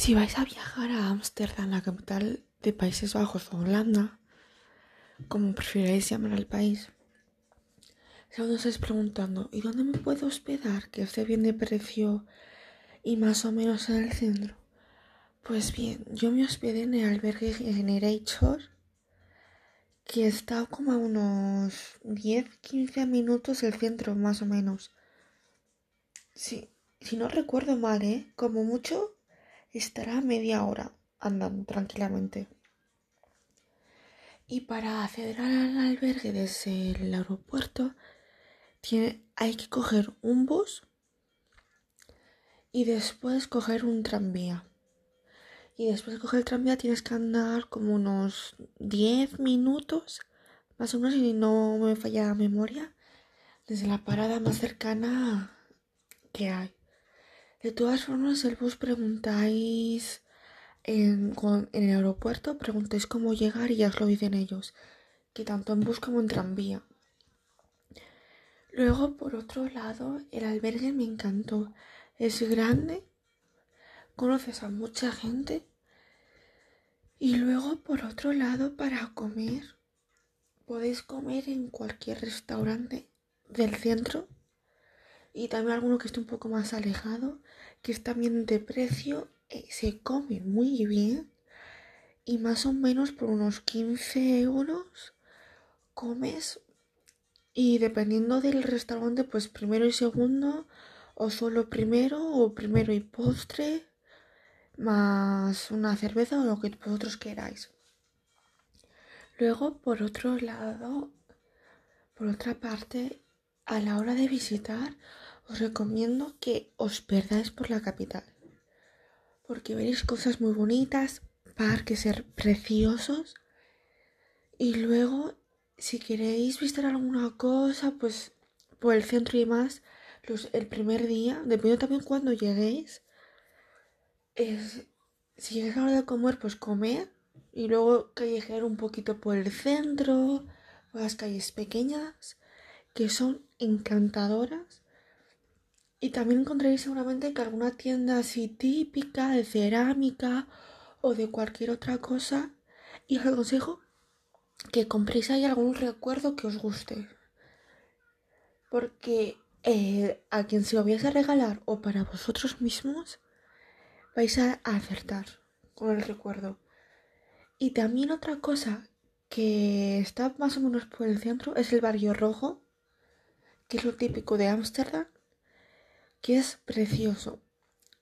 Si vais a viajar a Ámsterdam, la capital de Países Bajos o Holanda, como prefiráis llamar al país, si aún estáis preguntando, ¿y dónde me puedo hospedar que esté bien de precio y más o menos en el centro? Pues bien, yo me hospedé en el albergue Generator, que está como a unos 10-15 minutos del centro, más o menos. Si no recuerdo mal, ¿eh? Como mucho estará media hora andando tranquilamente. Y para acceder al albergue desde el aeropuerto tiene, hay que coger un bus y después coger un tranvía. Y después de coger el tranvía tienes que andar como unos 10 minutos, más o menos si no me falla la memoria, desde la parada más cercana que hay. De todas formas, el bus preguntáis en, el aeropuerto, preguntáis cómo llegar y ya os lo dicen ellos, que tanto en bus como en tranvía. Luego, por otro lado, el albergue me encantó. Es grande, conoces a mucha gente. Y luego, por otro lado, para comer, podéis comer en cualquier restaurante del centro y también alguno que esté un poco más alejado, que es también de precio, eh, se come muy bien y más o menos por unos 15 euros comes y dependiendo del restaurante pues primero y segundo o solo primero o primero y postre más una cerveza o lo que vosotros queráis. Luego, por otro lado, por otra parte, a la hora de visitar, os recomiendo que os perdáis por la capital, porque veréis cosas muy bonitas, parques preciosos y luego si queréis visitar alguna cosa, pues por el centro y más, el primer día, dependiendo también cuando lleguéis, si llegáis a la hora de comer, pues comer y luego callejear un poquito por el centro, por las calles pequeñas, que son encantadoras y también encontraréis seguramente que alguna tienda así típica de cerámica o de cualquier otra cosa. Y os aconsejo que compréis ahí algún recuerdo que os guste. Porque eh, a quien se lo vais a regalar o para vosotros mismos, vais a acertar con el recuerdo. Y también otra cosa que está más o menos por el centro es el barrio rojo, que es lo típico de Ámsterdam que es precioso.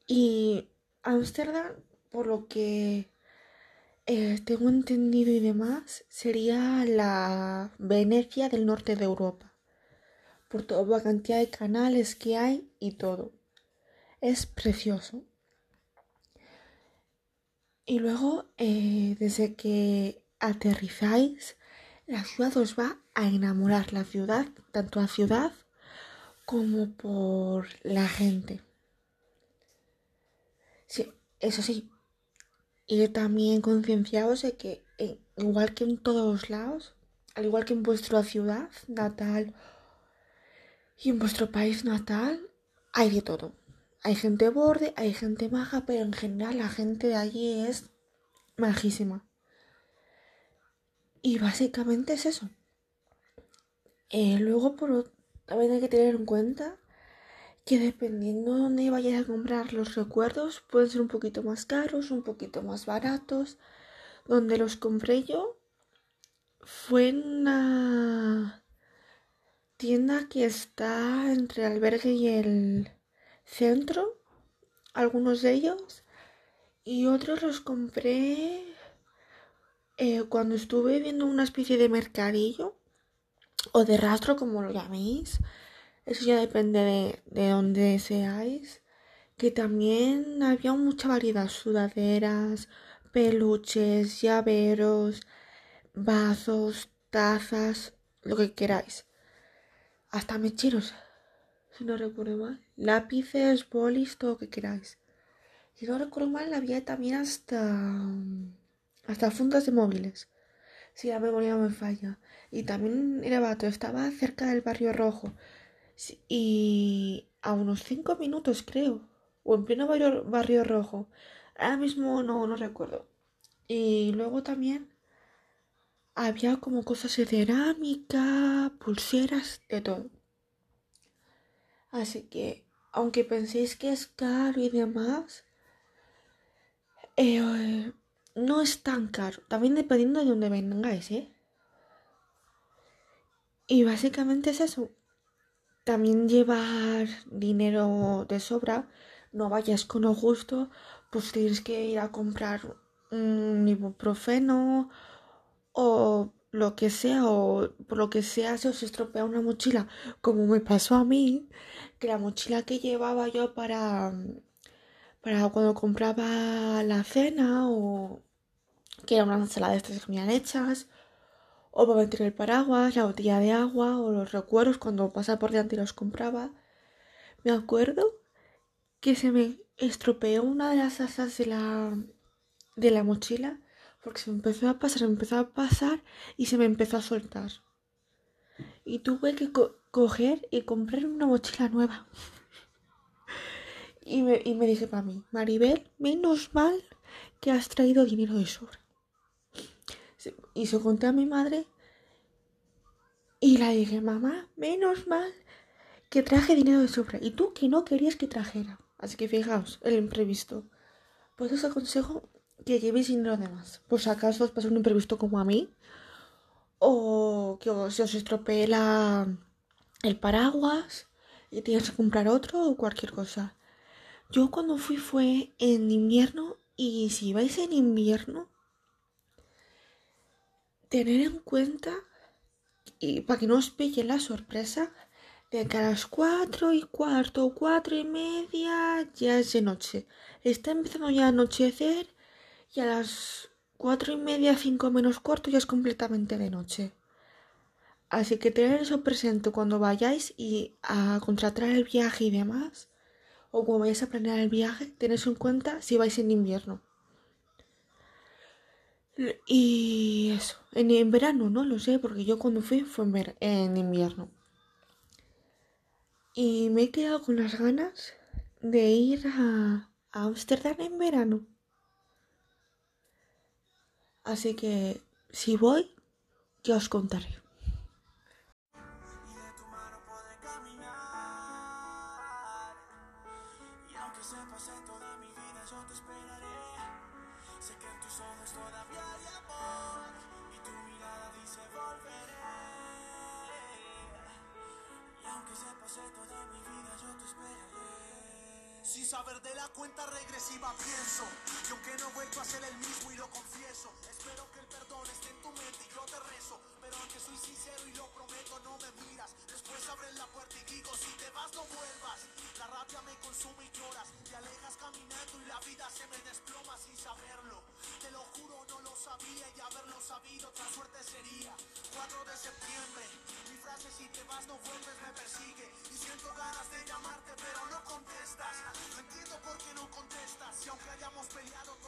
Y Ámsterdam, por lo que eh, tengo entendido y demás, sería la Venecia del norte de Europa. Por toda la cantidad de canales que hay y todo. Es precioso. Y luego, eh, desde que aterrizáis, la ciudad os va a enamorar. La ciudad, tanto la ciudad como por la gente. Sí, eso sí. Y también concienciados de que, eh, igual que en todos lados, al igual que en vuestra ciudad natal y en vuestro país natal, hay de todo. Hay gente borde, hay gente maja, pero en general la gente de allí es majísima. Y básicamente es eso. Eh, luego, también hay que tener en cuenta que dependiendo de dónde vayas a comprar los recuerdos, pueden ser un poquito más caros, un poquito más baratos. Donde los compré yo fue en una tienda que está entre el albergue y el centro, algunos de ellos, y otros los compré eh, cuando estuve viendo una especie de mercadillo o de rastro como lo llaméis. Eso ya depende de, de dónde seáis. Que también había mucha variedad, sudaderas, peluches, llaveros, vasos, tazas, lo que queráis. Hasta mecheros, si no recuerdo mal. Lápices, bolis, todo lo que queráis. Si no recuerdo mal, había también hasta, hasta fundas de móviles. Si la memoria me falla. Y también era barato, estaba cerca del barrio rojo. Y a unos 5 minutos, creo. O en pleno barrio, barrio rojo. Ahora mismo no, no recuerdo. Y luego también había como cosas de cerámica, pulseras, de todo. Así que, aunque penséis que es caro y demás, eh, no es tan caro. También dependiendo de dónde vengáis, ¿eh? Y básicamente es eso. También llevar dinero de sobra. No vayas con lo justo. Pues tienes que ir a comprar un ibuprofeno o lo que sea o por lo que sea se os estropea una mochila como me pasó a mí que la mochila que llevaba yo para para cuando compraba la cena o que era una ensalada de estas que me hechas o para meter el paraguas, la botella de agua o los recuerdos cuando pasaba por delante y los compraba. Me acuerdo que se me estropeó una de las asas de la, de la mochila porque se me empezó a pasar, me empezó a pasar y se me empezó a soltar. Y tuve que coger y comprar una mochila nueva. y, me, y me dije para mí, Maribel, menos mal que has traído dinero de sobra. Y se conté a mi madre y la dije, mamá, menos mal que traje dinero de sobra. Y tú que no querías que trajera. Así que fijaos, el imprevisto. Pues os aconsejo que llevéis dinero de más. Por si acaso os pasa un imprevisto como a mí. O que se os estropee el paraguas y tienes que comprar otro o cualquier cosa. Yo cuando fui fue en invierno y si vais en invierno tener en cuenta, y para que no os pille la sorpresa, de que a las cuatro y cuarto, cuatro y media ya es de noche. Está empezando ya a anochecer y a las cuatro y media, cinco menos cuarto ya es completamente de noche. Así que tener eso presente cuando vayáis y a contratar el viaje y demás, o cuando vayáis a planear el viaje, tenéis en cuenta si vais en invierno. Y eso, en, verano no lo sé, porque yo cuando fui fue en, invierno. Y me he quedado con las ganas de ir a Ámsterdam en verano. Así que si voy, ya os contaré. Sin saber de la cuenta regresiva pienso Y aunque no he vuelto a ser el mismo y lo confieso Espero que el perdón esté en tu mente y yo te rezo. Pero aunque soy sincero y lo prometo no me miras. Después abres la puerta y digo si te vas no vuelvas La rabia me consume y lloras Te y haberlo sabido otra suerte sería. 4 de septiembre, mi frase si te vas no vuelves me persigue y siento ganas de llamarte pero no contestas. No entiendo por qué no contestas y aunque hayamos peleado